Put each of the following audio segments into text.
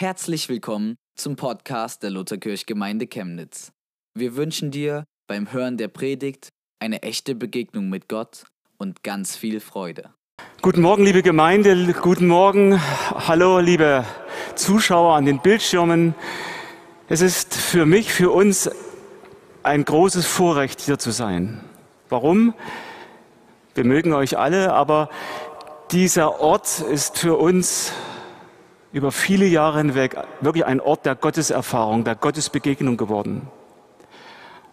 Herzlich willkommen zum Podcast der Lutherkirchgemeinde Chemnitz. Wir wünschen dir beim Hören der Predigt eine echte Begegnung mit Gott und ganz viel Freude. Guten Morgen, liebe Gemeinde, guten Morgen, hallo, liebe Zuschauer an den Bildschirmen. Es ist für mich, für uns ein großes Vorrecht, hier zu sein. Warum? Wir mögen euch alle, aber dieser Ort ist für uns über viele Jahre hinweg wirklich ein Ort der Gotteserfahrung, der Gottesbegegnung geworden.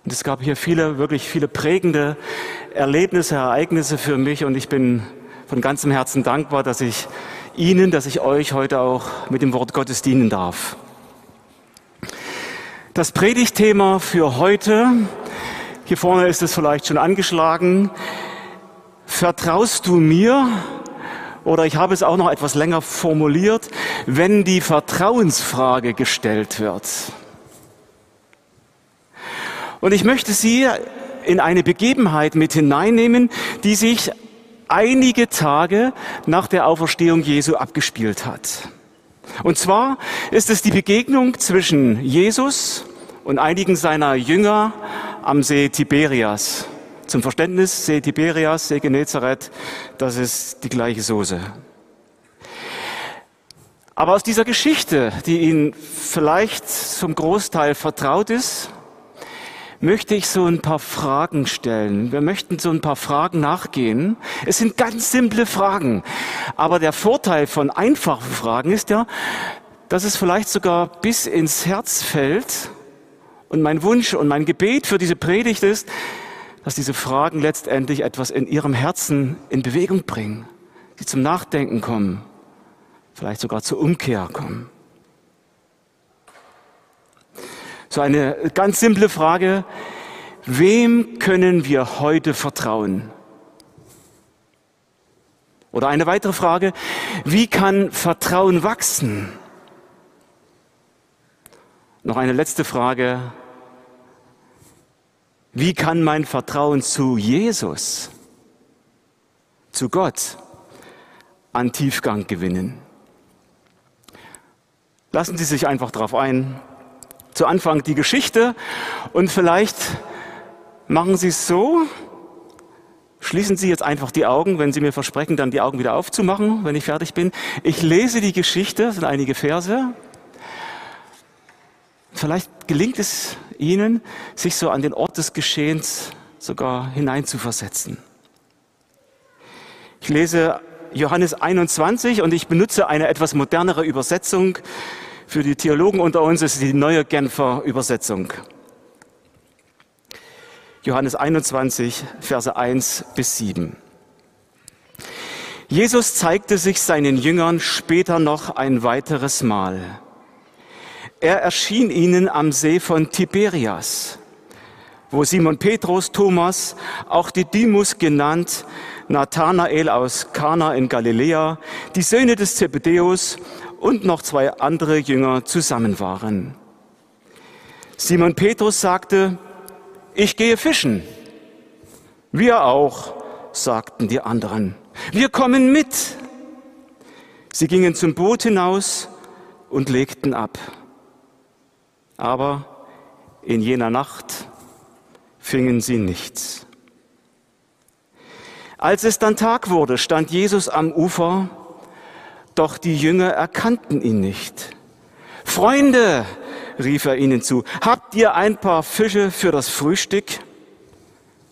Und es gab hier viele, wirklich viele prägende Erlebnisse, Ereignisse für mich und ich bin von ganzem Herzen dankbar, dass ich Ihnen, dass ich euch heute auch mit dem Wort Gottes dienen darf. Das Predigtthema für heute, hier vorne ist es vielleicht schon angeschlagen, vertraust du mir? Oder ich habe es auch noch etwas länger formuliert, wenn die Vertrauensfrage gestellt wird. Und ich möchte Sie in eine Begebenheit mit hineinnehmen, die sich einige Tage nach der Auferstehung Jesu abgespielt hat. Und zwar ist es die Begegnung zwischen Jesus und einigen seiner Jünger am See Tiberias. Zum Verständnis, See Tiberias, See Genezareth, das ist die gleiche Soße. Aber aus dieser Geschichte, die Ihnen vielleicht zum Großteil vertraut ist, möchte ich so ein paar Fragen stellen. Wir möchten so ein paar Fragen nachgehen. Es sind ganz simple Fragen. Aber der Vorteil von einfachen Fragen ist ja, dass es vielleicht sogar bis ins Herz fällt. Und mein Wunsch und mein Gebet für diese Predigt ist, dass diese Fragen letztendlich etwas in ihrem Herzen in Bewegung bringen, die zum Nachdenken kommen, vielleicht sogar zur Umkehr kommen. So eine ganz simple Frage. Wem können wir heute vertrauen? Oder eine weitere Frage. Wie kann Vertrauen wachsen? Noch eine letzte Frage. Wie kann mein Vertrauen zu Jesus, zu Gott, an Tiefgang gewinnen? Lassen Sie sich einfach darauf ein zu Anfang die Geschichte und vielleicht machen Sie es so, Schließen Sie jetzt einfach die Augen, wenn Sie mir versprechen, dann die Augen wieder aufzumachen, wenn ich fertig bin. Ich lese die Geschichte, das sind einige Verse. Vielleicht gelingt es Ihnen, sich so an den Ort des Geschehens sogar hineinzuversetzen. Ich lese Johannes 21 und ich benutze eine etwas modernere Übersetzung, für die Theologen unter uns ist die neue Genfer Übersetzung. Johannes 21, Verse 1 bis 7. Jesus zeigte sich seinen Jüngern später noch ein weiteres Mal. Er erschien ihnen am See von Tiberias, wo Simon Petrus, Thomas, auch Didymus genannt, Nathanael aus Kana in Galiläa, die Söhne des Zebedeus und noch zwei andere Jünger zusammen waren. Simon Petrus sagte, ich gehe fischen. Wir auch, sagten die anderen. Wir kommen mit. Sie gingen zum Boot hinaus und legten ab. Aber in jener Nacht fingen sie nichts. Als es dann Tag wurde, stand Jesus am Ufer doch die Jünger erkannten ihn nicht. Freunde, rief er ihnen zu, habt ihr ein paar Fische für das Frühstück?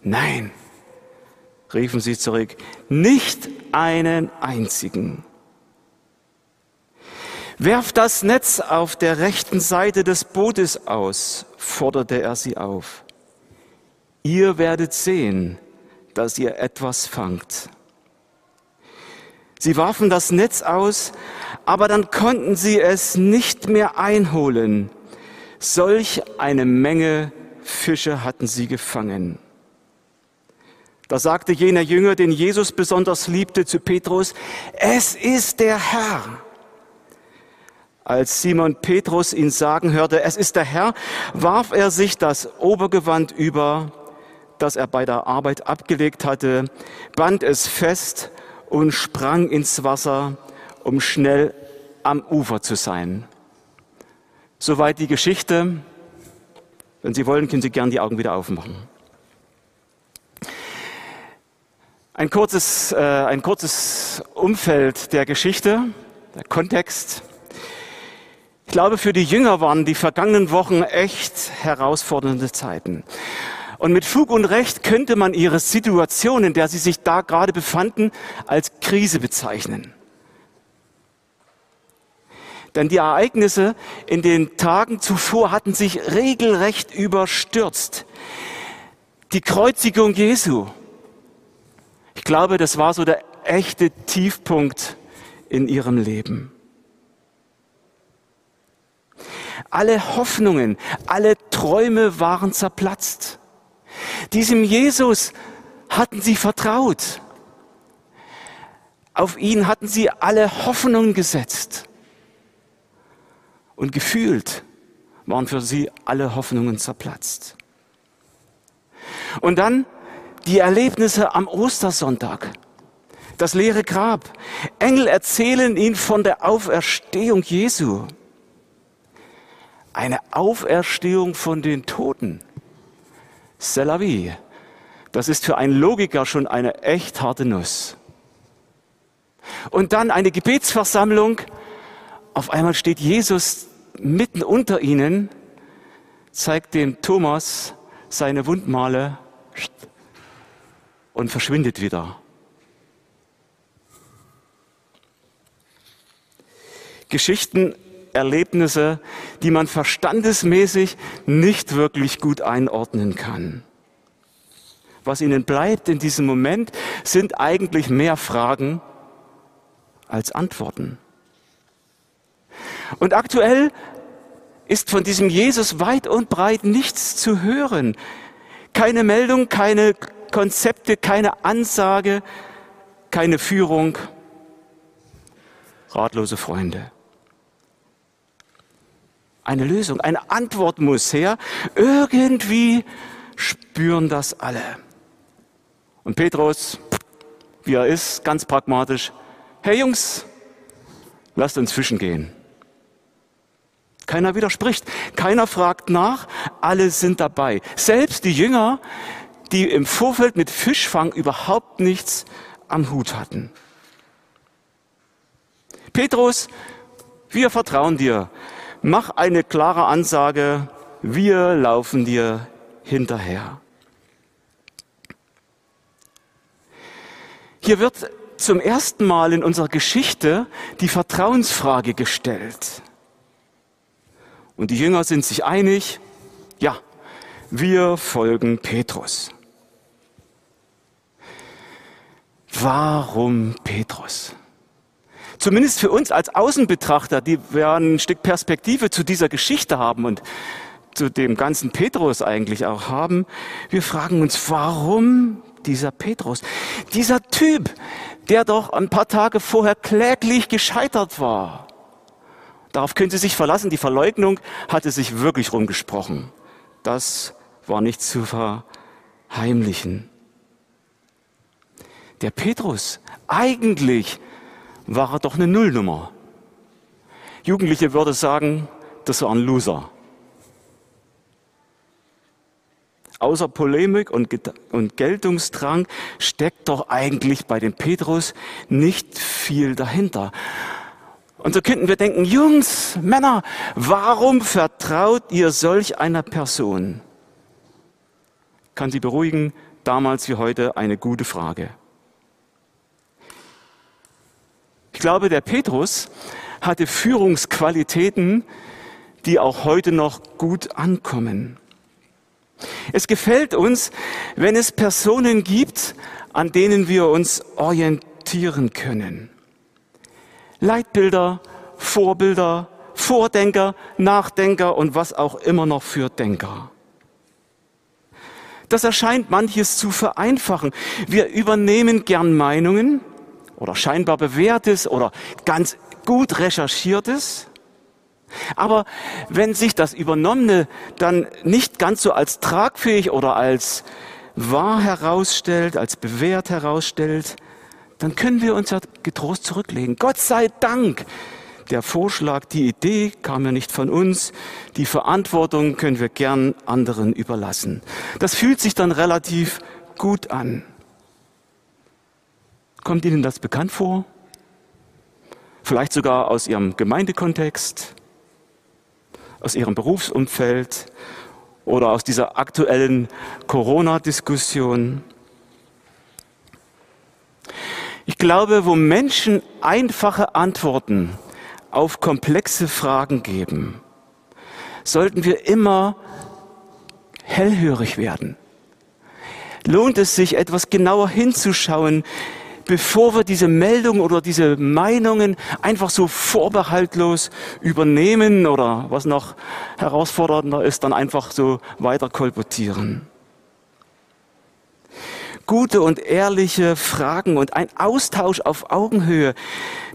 Nein, riefen sie zurück, nicht einen einzigen. Werft das Netz auf der rechten Seite des Bootes aus, forderte er sie auf. Ihr werdet sehen, dass ihr etwas fangt. Sie warfen das Netz aus, aber dann konnten sie es nicht mehr einholen. Solch eine Menge Fische hatten sie gefangen. Da sagte jener Jünger, den Jesus besonders liebte, zu Petrus, es ist der Herr. Als Simon Petrus ihn sagen hörte, es ist der Herr, warf er sich das Obergewand über, das er bei der Arbeit abgelegt hatte, band es fest und sprang ins Wasser, um schnell am Ufer zu sein. Soweit die Geschichte. Wenn Sie wollen, können Sie gern die Augen wieder aufmachen. Ein kurzes, äh, ein kurzes Umfeld der Geschichte, der Kontext. Ich glaube, für die Jünger waren die vergangenen Wochen echt herausfordernde Zeiten. Und mit Fug und Recht könnte man ihre Situation, in der sie sich da gerade befanden, als Krise bezeichnen. Denn die Ereignisse in den Tagen zuvor hatten sich regelrecht überstürzt. Die Kreuzigung Jesu. Ich glaube, das war so der echte Tiefpunkt in ihrem Leben. Alle Hoffnungen, alle Träume waren zerplatzt. Diesem Jesus hatten sie vertraut. Auf ihn hatten sie alle Hoffnungen gesetzt. Und gefühlt waren für sie alle Hoffnungen zerplatzt. Und dann die Erlebnisse am Ostersonntag. Das leere Grab. Engel erzählen ihnen von der Auferstehung Jesu. Eine Auferstehung von den Toten. C'est. Das ist für einen Logiker schon eine echt harte Nuss. Und dann eine Gebetsversammlung. Auf einmal steht Jesus mitten unter ihnen, zeigt dem Thomas seine Wundmale und verschwindet wieder. Geschichten, Erlebnisse, die man verstandesmäßig nicht wirklich gut einordnen kann. Was ihnen bleibt in diesem Moment, sind eigentlich mehr Fragen als Antworten. Und aktuell ist von diesem Jesus weit und breit nichts zu hören. Keine Meldung, keine Konzepte, keine Ansage, keine Führung. Ratlose Freunde. Eine Lösung, eine Antwort muss her. Irgendwie spüren das alle. Und Petrus, wie er ist, ganz pragmatisch, hey Jungs, lasst uns fischen gehen. Keiner widerspricht, keiner fragt nach, alle sind dabei. Selbst die Jünger, die im Vorfeld mit Fischfang überhaupt nichts am Hut hatten. Petrus, wir vertrauen dir. Mach eine klare Ansage, wir laufen dir hinterher. Hier wird zum ersten Mal in unserer Geschichte die Vertrauensfrage gestellt. Und die Jünger sind sich einig, ja, wir folgen Petrus. Warum Petrus? Zumindest für uns als Außenbetrachter, die wir ein Stück Perspektive zu dieser Geschichte haben und zu dem ganzen Petrus eigentlich auch haben, wir fragen uns, warum dieser Petrus? Dieser Typ, der doch ein paar Tage vorher kläglich gescheitert war. Darauf können Sie sich verlassen, die Verleugnung hatte sich wirklich rumgesprochen. Das war nicht zu verheimlichen. Der Petrus, eigentlich war er doch eine Nullnummer. Jugendliche würde sagen, das war ein Loser. Außer Polemik und, und Geltungsdrang steckt doch eigentlich bei dem Petrus nicht viel dahinter. Und so könnten wir denken, Jungs, Männer, warum vertraut ihr solch einer Person? Kann sie beruhigen, damals wie heute eine gute Frage. Ich glaube, der Petrus hatte Führungsqualitäten, die auch heute noch gut ankommen. Es gefällt uns, wenn es Personen gibt, an denen wir uns orientieren können. Leitbilder, Vorbilder, Vordenker, Nachdenker und was auch immer noch für Denker. Das erscheint manches zu vereinfachen. Wir übernehmen gern Meinungen, oder scheinbar bewährtes oder ganz gut recherchiertes. Aber wenn sich das Übernommene dann nicht ganz so als tragfähig oder als wahr herausstellt, als bewährt herausstellt, dann können wir uns ja getrost zurücklegen. Gott sei Dank, der Vorschlag, die Idee kam ja nicht von uns, die Verantwortung können wir gern anderen überlassen. Das fühlt sich dann relativ gut an. Kommt Ihnen das bekannt vor? Vielleicht sogar aus Ihrem Gemeindekontext, aus Ihrem Berufsumfeld oder aus dieser aktuellen Corona-Diskussion. Ich glaube, wo Menschen einfache Antworten auf komplexe Fragen geben, sollten wir immer hellhörig werden. Lohnt es sich, etwas genauer hinzuschauen, bevor wir diese Meldungen oder diese Meinungen einfach so vorbehaltlos übernehmen oder was noch herausfordernder ist, dann einfach so weiter kolportieren gute und ehrliche Fragen und ein Austausch auf Augenhöhe,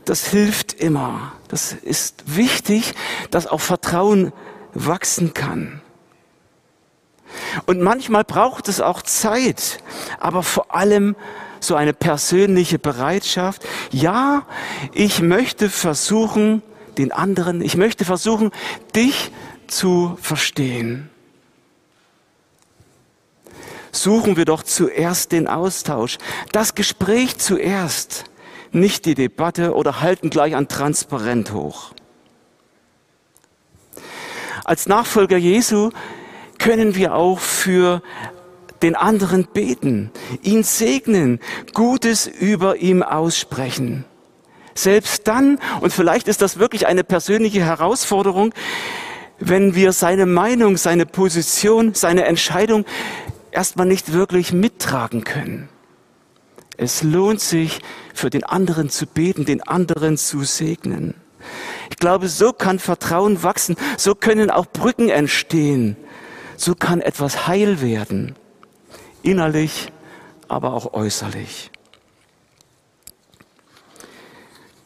das hilft immer. Das ist wichtig, dass auch Vertrauen wachsen kann. Und manchmal braucht es auch Zeit, aber vor allem so eine persönliche Bereitschaft. Ja, ich möchte versuchen, den anderen, ich möchte versuchen, dich zu verstehen suchen wir doch zuerst den Austausch, das Gespräch zuerst, nicht die Debatte oder halten gleich an Transparent hoch. Als Nachfolger Jesu können wir auch für den anderen beten, ihn segnen, Gutes über ihm aussprechen. Selbst dann, und vielleicht ist das wirklich eine persönliche Herausforderung, wenn wir seine Meinung, seine Position, seine Entscheidung erstmal nicht wirklich mittragen können. Es lohnt sich, für den anderen zu beten, den anderen zu segnen. Ich glaube, so kann Vertrauen wachsen, so können auch Brücken entstehen, so kann etwas heil werden, innerlich, aber auch äußerlich.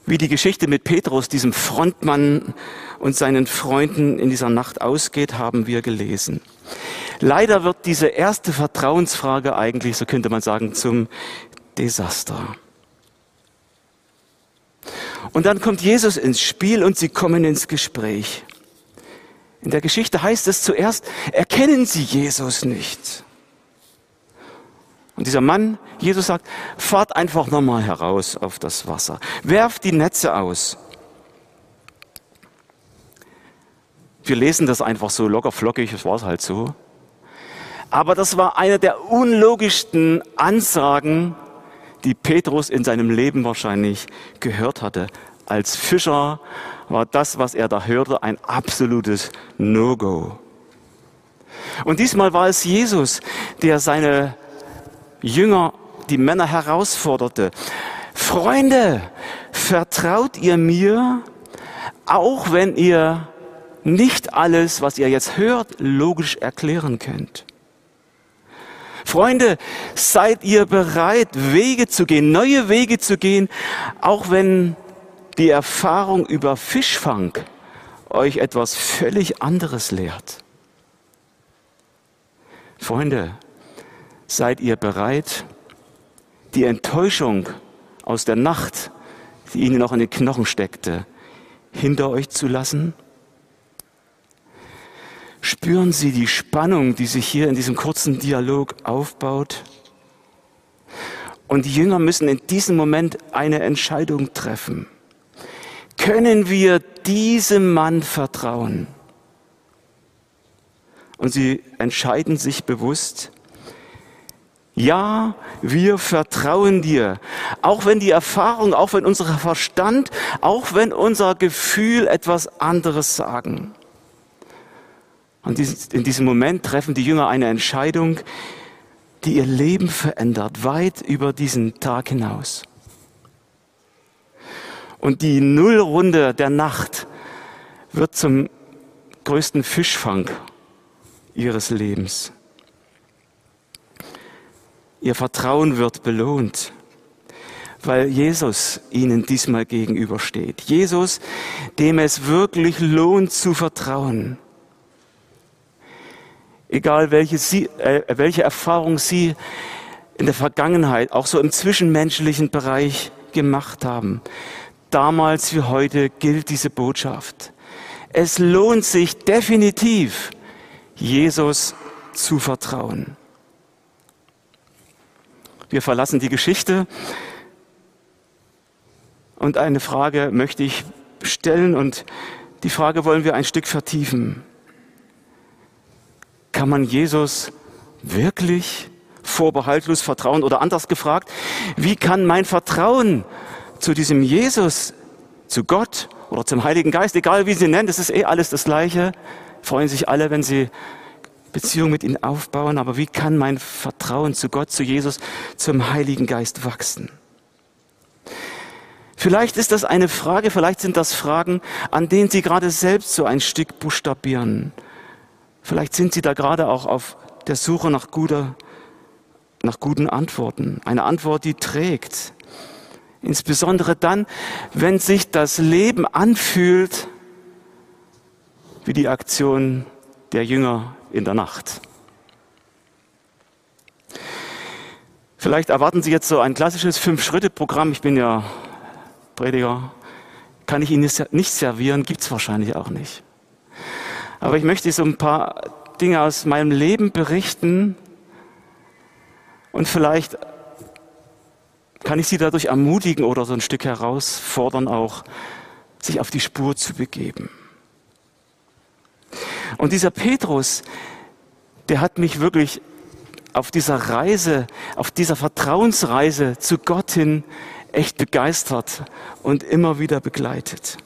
Wie die Geschichte mit Petrus, diesem Frontmann und seinen Freunden in dieser Nacht ausgeht, haben wir gelesen. Leider wird diese erste Vertrauensfrage eigentlich, so könnte man sagen, zum Desaster. Und dann kommt Jesus ins Spiel und sie kommen ins Gespräch. In der Geschichte heißt es zuerst, erkennen sie Jesus nicht. Und dieser Mann, Jesus sagt, fahrt einfach nochmal heraus auf das Wasser, werft die Netze aus. Wir lesen das einfach so locker flockig, das war halt so. Aber das war eine der unlogischsten Ansagen, die Petrus in seinem Leben wahrscheinlich gehört hatte. Als Fischer war das, was er da hörte, ein absolutes No-Go. Und diesmal war es Jesus, der seine Jünger, die Männer herausforderte. Freunde, vertraut ihr mir, auch wenn ihr nicht alles, was ihr jetzt hört, logisch erklären könnt. Freunde, seid ihr bereit, Wege zu gehen, neue Wege zu gehen, auch wenn die Erfahrung über Fischfang euch etwas völlig anderes lehrt? Freunde, seid ihr bereit, die Enttäuschung aus der Nacht, die ihnen noch in den Knochen steckte, hinter euch zu lassen? Spüren Sie die Spannung, die sich hier in diesem kurzen Dialog aufbaut? Und die Jünger müssen in diesem Moment eine Entscheidung treffen. Können wir diesem Mann vertrauen? Und sie entscheiden sich bewusst, ja, wir vertrauen dir. Auch wenn die Erfahrung, auch wenn unser Verstand, auch wenn unser Gefühl etwas anderes sagen. Und in diesem Moment treffen die Jünger eine Entscheidung, die ihr Leben verändert, weit über diesen Tag hinaus. Und die Nullrunde der Nacht wird zum größten Fischfang ihres Lebens. Ihr Vertrauen wird belohnt, weil Jesus ihnen diesmal gegenübersteht. Jesus, dem es wirklich lohnt zu vertrauen egal welche, sie, äh, welche Erfahrung Sie in der Vergangenheit, auch so im zwischenmenschlichen Bereich gemacht haben. damals wie heute gilt diese Botschaft. Es lohnt sich definitiv, Jesus zu vertrauen. Wir verlassen die Geschichte und eine Frage möchte ich stellen und die Frage wollen wir ein Stück vertiefen. Kann man Jesus wirklich vorbehaltlos vertrauen? Oder anders gefragt, wie kann mein Vertrauen zu diesem Jesus, zu Gott oder zum Heiligen Geist, egal wie Sie nennen, das ist eh alles das Gleiche, freuen sich alle, wenn sie Beziehung mit ihm aufbauen, aber wie kann mein Vertrauen zu Gott, zu Jesus, zum Heiligen Geist wachsen? Vielleicht ist das eine Frage, vielleicht sind das Fragen, an denen Sie gerade selbst so ein Stück buchstabieren. Vielleicht sind Sie da gerade auch auf der Suche nach, guter, nach guten Antworten. Eine Antwort, die trägt. Insbesondere dann, wenn sich das Leben anfühlt wie die Aktion der Jünger in der Nacht. Vielleicht erwarten Sie jetzt so ein klassisches Fünf-Schritte-Programm. Ich bin ja Prediger. Kann ich Ihnen nicht servieren, gibt es wahrscheinlich auch nicht. Aber ich möchte so ein paar Dinge aus meinem Leben berichten und vielleicht kann ich Sie dadurch ermutigen oder so ein Stück herausfordern, auch sich auf die Spur zu begeben. Und dieser Petrus, der hat mich wirklich auf dieser Reise, auf dieser Vertrauensreise zu Gott hin echt begeistert und immer wieder begleitet.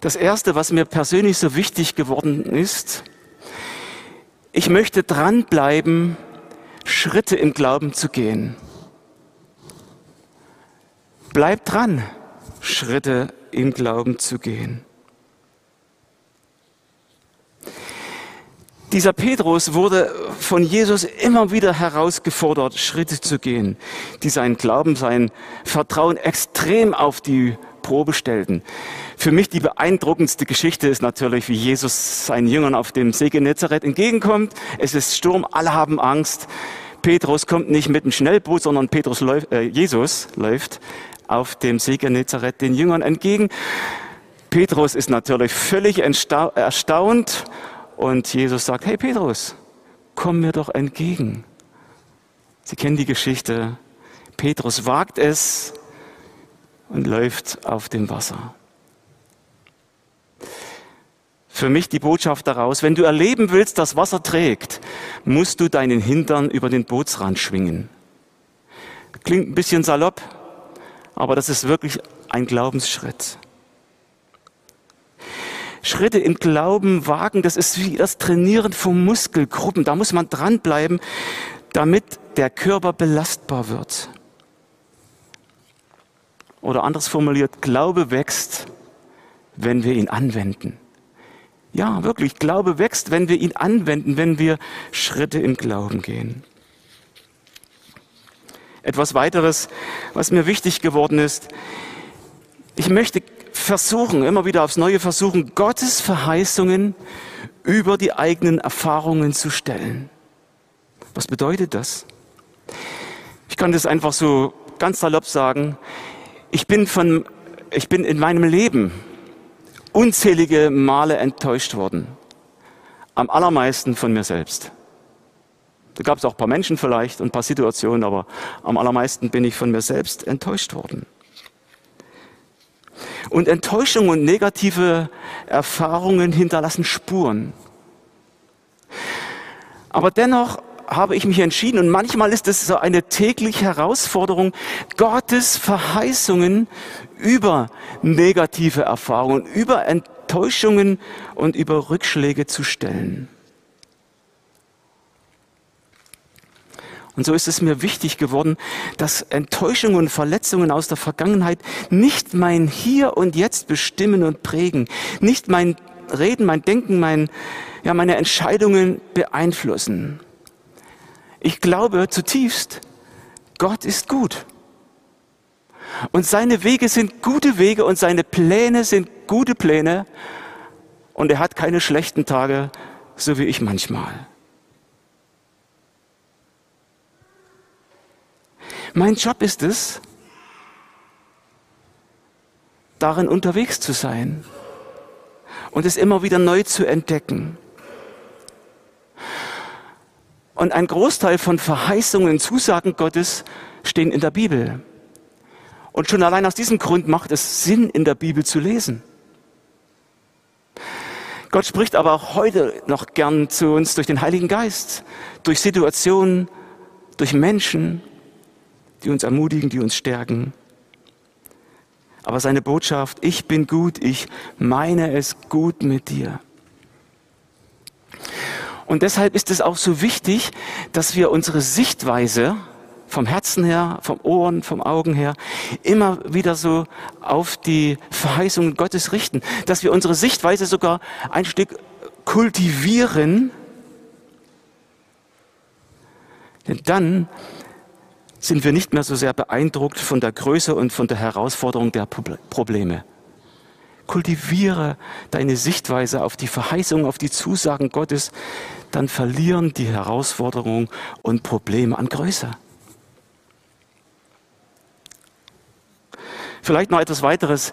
Das Erste, was mir persönlich so wichtig geworden ist, ich möchte dranbleiben, Schritte im Glauben zu gehen. Bleib dran, Schritte im Glauben zu gehen. Dieser Petrus wurde von Jesus immer wieder herausgefordert, Schritte zu gehen, die seinen Glauben, sein Vertrauen extrem auf die Probe stellten. Für mich die beeindruckendste Geschichte ist natürlich, wie Jesus seinen Jüngern auf dem See Genezareth entgegenkommt. Es ist Sturm, alle haben Angst. Petrus kommt nicht mit einem Schnellboot, sondern Petrus läuft, äh, Jesus läuft auf dem See Genezareth den Jüngern entgegen. Petrus ist natürlich völlig erstaunt und Jesus sagt, hey Petrus, komm mir doch entgegen. Sie kennen die Geschichte. Petrus wagt es und läuft auf dem Wasser. Für mich die Botschaft daraus, wenn du erleben willst, dass Wasser trägt, musst du deinen Hintern über den Bootsrand schwingen. Klingt ein bisschen salopp, aber das ist wirklich ein Glaubensschritt. Schritte im Glauben wagen, das ist wie das Trainieren von Muskelgruppen. Da muss man dranbleiben, damit der Körper belastbar wird. Oder anders formuliert, Glaube wächst, wenn wir ihn anwenden. Ja, wirklich, Glaube wächst, wenn wir ihn anwenden, wenn wir Schritte im Glauben gehen. Etwas weiteres, was mir wichtig geworden ist, ich möchte versuchen, immer wieder aufs Neue versuchen, Gottes Verheißungen über die eigenen Erfahrungen zu stellen. Was bedeutet das? Ich kann das einfach so ganz salopp sagen. Ich bin von, ich bin in meinem Leben unzählige Male enttäuscht worden. Am allermeisten von mir selbst. Da gab es auch ein paar Menschen vielleicht und ein paar Situationen, aber am allermeisten bin ich von mir selbst enttäuscht worden. Und Enttäuschung und negative Erfahrungen hinterlassen Spuren. Aber dennoch habe ich mich entschieden und manchmal ist es so eine tägliche Herausforderung, Gottes Verheißungen über negative Erfahrungen, über Enttäuschungen und über Rückschläge zu stellen. Und so ist es mir wichtig geworden, dass Enttäuschungen und Verletzungen aus der Vergangenheit nicht mein Hier und Jetzt bestimmen und prägen, nicht mein Reden, mein Denken, mein, ja, meine Entscheidungen beeinflussen. Ich glaube zutiefst, Gott ist gut. Und seine Wege sind gute Wege und seine Pläne sind gute Pläne. Und er hat keine schlechten Tage, so wie ich manchmal. Mein Job ist es, darin unterwegs zu sein und es immer wieder neu zu entdecken. Und ein Großteil von Verheißungen, Zusagen Gottes stehen in der Bibel. Und schon allein aus diesem Grund macht es Sinn, in der Bibel zu lesen. Gott spricht aber auch heute noch gern zu uns durch den Heiligen Geist, durch Situationen, durch Menschen, die uns ermutigen, die uns stärken. Aber seine Botschaft, ich bin gut, ich meine es gut mit dir. Und deshalb ist es auch so wichtig, dass wir unsere Sichtweise vom Herzen her, vom Ohren, vom Augen her, immer wieder so auf die Verheißungen Gottes richten. Dass wir unsere Sichtweise sogar ein Stück kultivieren. Denn dann sind wir nicht mehr so sehr beeindruckt von der Größe und von der Herausforderung der Probleme. Kultiviere deine Sichtweise auf die Verheißung, auf die Zusagen Gottes, dann verlieren die Herausforderungen und Probleme an Größe. Vielleicht noch etwas weiteres.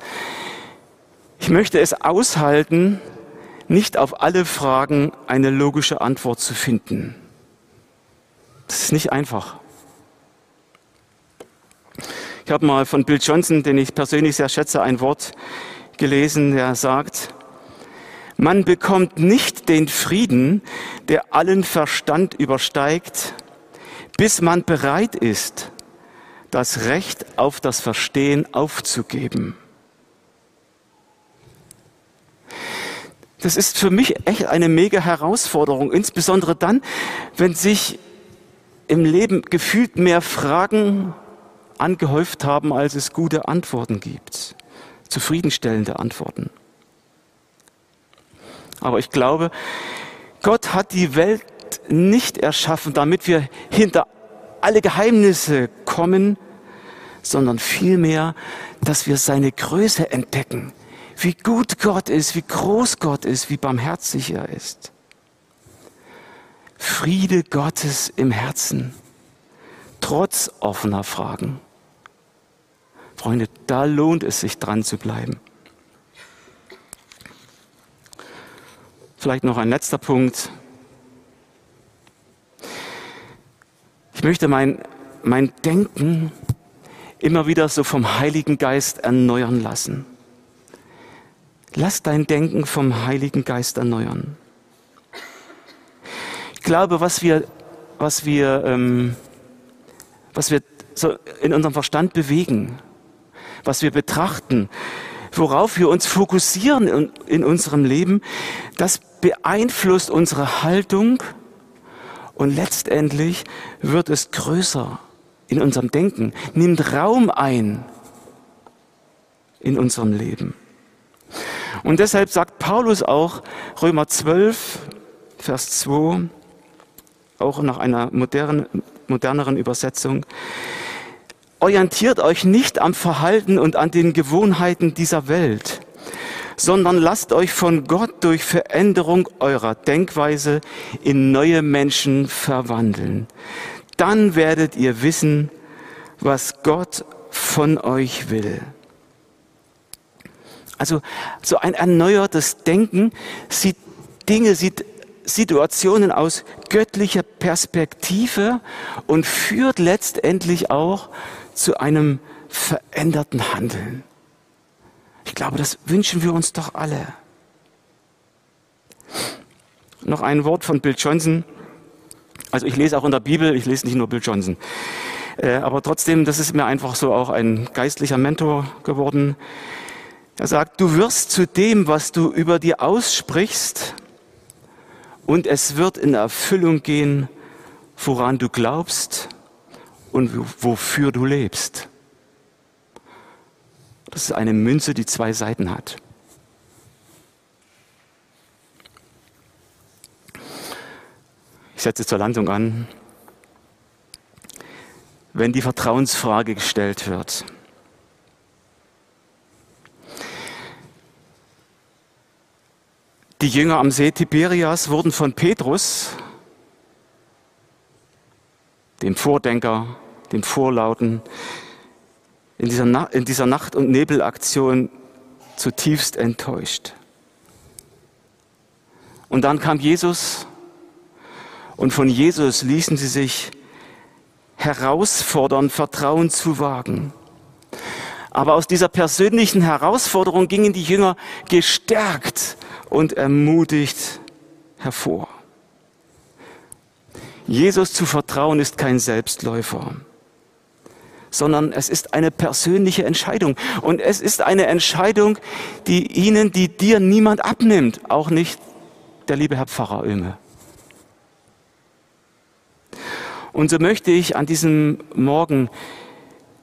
Ich möchte es aushalten, nicht auf alle Fragen eine logische Antwort zu finden. Das ist nicht einfach. Ich habe mal von Bill Johnson, den ich persönlich sehr schätze, ein Wort gelesen, der sagt, man bekommt nicht den Frieden, der allen Verstand übersteigt, bis man bereit ist, das Recht auf das Verstehen aufzugeben. Das ist für mich echt eine mega Herausforderung, insbesondere dann, wenn sich im Leben gefühlt mehr Fragen angehäuft haben, als es gute Antworten gibt, zufriedenstellende Antworten. Aber ich glaube, Gott hat die Welt nicht erschaffen, damit wir hinter alle Geheimnisse kommen, sondern vielmehr, dass wir seine Größe entdecken, wie gut Gott ist, wie groß Gott ist, wie barmherzig er ist. Friede Gottes im Herzen, trotz offener Fragen. Freunde, da lohnt es sich dran zu bleiben. Vielleicht noch ein letzter Punkt. Ich möchte mein, mein Denken immer wieder so vom Heiligen Geist erneuern lassen. Lass dein Denken vom Heiligen Geist erneuern. Ich glaube, was wir, was wir, ähm, was wir so in unserem Verstand bewegen, was wir betrachten, worauf wir uns fokussieren in, in unserem Leben, das beeinflusst unsere Haltung, und letztendlich wird es größer in unserem Denken, nimmt Raum ein in unserem Leben. Und deshalb sagt Paulus auch, Römer 12, Vers 2, auch nach einer modernen, moderneren Übersetzung, orientiert euch nicht am Verhalten und an den Gewohnheiten dieser Welt, sondern lasst euch von Gott durch Veränderung eurer Denkweise in neue Menschen verwandeln. Dann werdet ihr wissen, was Gott von euch will. Also so ein erneuertes Denken sieht Dinge, sieht Situationen aus göttlicher Perspektive und führt letztendlich auch zu einem veränderten Handeln. Ich glaube, das wünschen wir uns doch alle. Noch ein Wort von Bill Johnson. Also ich lese auch in der Bibel, ich lese nicht nur Bill Johnson. Äh, aber trotzdem, das ist mir einfach so auch ein geistlicher Mentor geworden. Er sagt, du wirst zu dem, was du über dir aussprichst, und es wird in Erfüllung gehen, woran du glaubst und wofür du lebst. Das ist eine Münze, die zwei Seiten hat. Ich setze zur Landung an. Wenn die Vertrauensfrage gestellt wird, Die Jünger am See Tiberias wurden von Petrus, dem Vordenker, dem Vorlauten, in dieser, in dieser Nacht- und Nebelaktion zutiefst enttäuscht. Und dann kam Jesus und von Jesus ließen sie sich herausfordern, Vertrauen zu wagen. Aber aus dieser persönlichen Herausforderung gingen die Jünger gestärkt und ermutigt hervor. Jesus zu vertrauen ist kein Selbstläufer, sondern es ist eine persönliche Entscheidung. Und es ist eine Entscheidung, die Ihnen, die dir niemand abnimmt, auch nicht der liebe Herr Pfarrer Öme. Und so möchte ich an diesem Morgen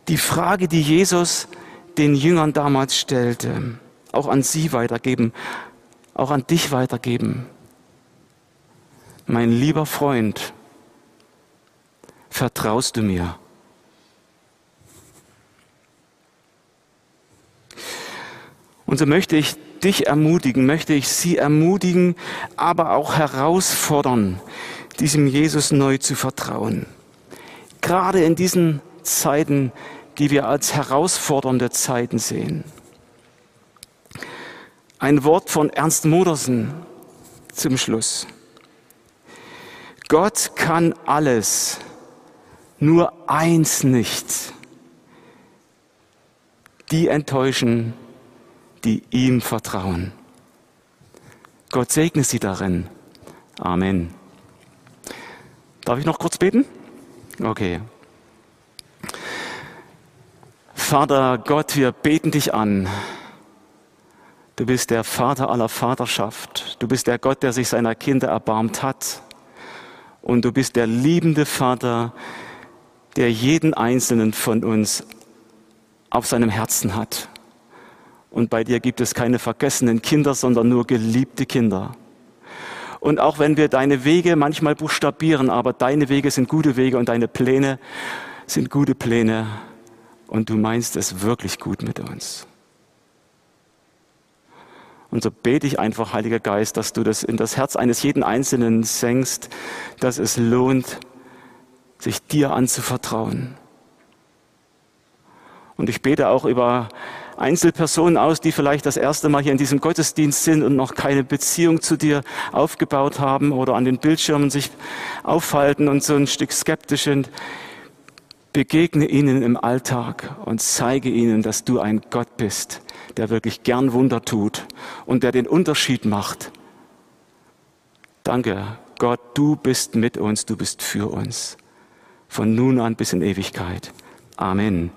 die Frage, die Jesus den Jüngern damals stellte, auch an sie weitergeben, auch an dich weitergeben. Mein lieber Freund, vertraust du mir? Und so möchte ich dich ermutigen, möchte ich sie ermutigen, aber auch herausfordern, diesem Jesus neu zu vertrauen. Gerade in diesen Zeiten, die wir als herausfordernde Zeiten sehen. Ein Wort von Ernst Modersen zum Schluss. Gott kann alles, nur eins nicht. Die enttäuschen, die ihm vertrauen. Gott segne sie darin. Amen. Darf ich noch kurz beten? Okay. Vater Gott, wir beten dich an. Du bist der Vater aller Vaterschaft. Du bist der Gott, der sich seiner Kinder erbarmt hat. Und du bist der liebende Vater, der jeden einzelnen von uns auf seinem Herzen hat. Und bei dir gibt es keine vergessenen Kinder, sondern nur geliebte Kinder. Und auch wenn wir deine Wege manchmal buchstabieren, aber deine Wege sind gute Wege und deine Pläne sind gute Pläne. Und du meinst es wirklich gut mit uns. Und so bete ich einfach, Heiliger Geist, dass du das in das Herz eines jeden Einzelnen senkst, dass es lohnt, sich dir anzuvertrauen. Und ich bete auch über Einzelpersonen aus, die vielleicht das erste Mal hier in diesem Gottesdienst sind und noch keine Beziehung zu dir aufgebaut haben oder an den Bildschirmen sich aufhalten und so ein Stück skeptisch sind. Begegne ihnen im Alltag und zeige ihnen, dass du ein Gott bist, der wirklich gern Wunder tut und der den Unterschied macht. Danke, Gott, du bist mit uns, du bist für uns. Von nun an bis in Ewigkeit. Amen.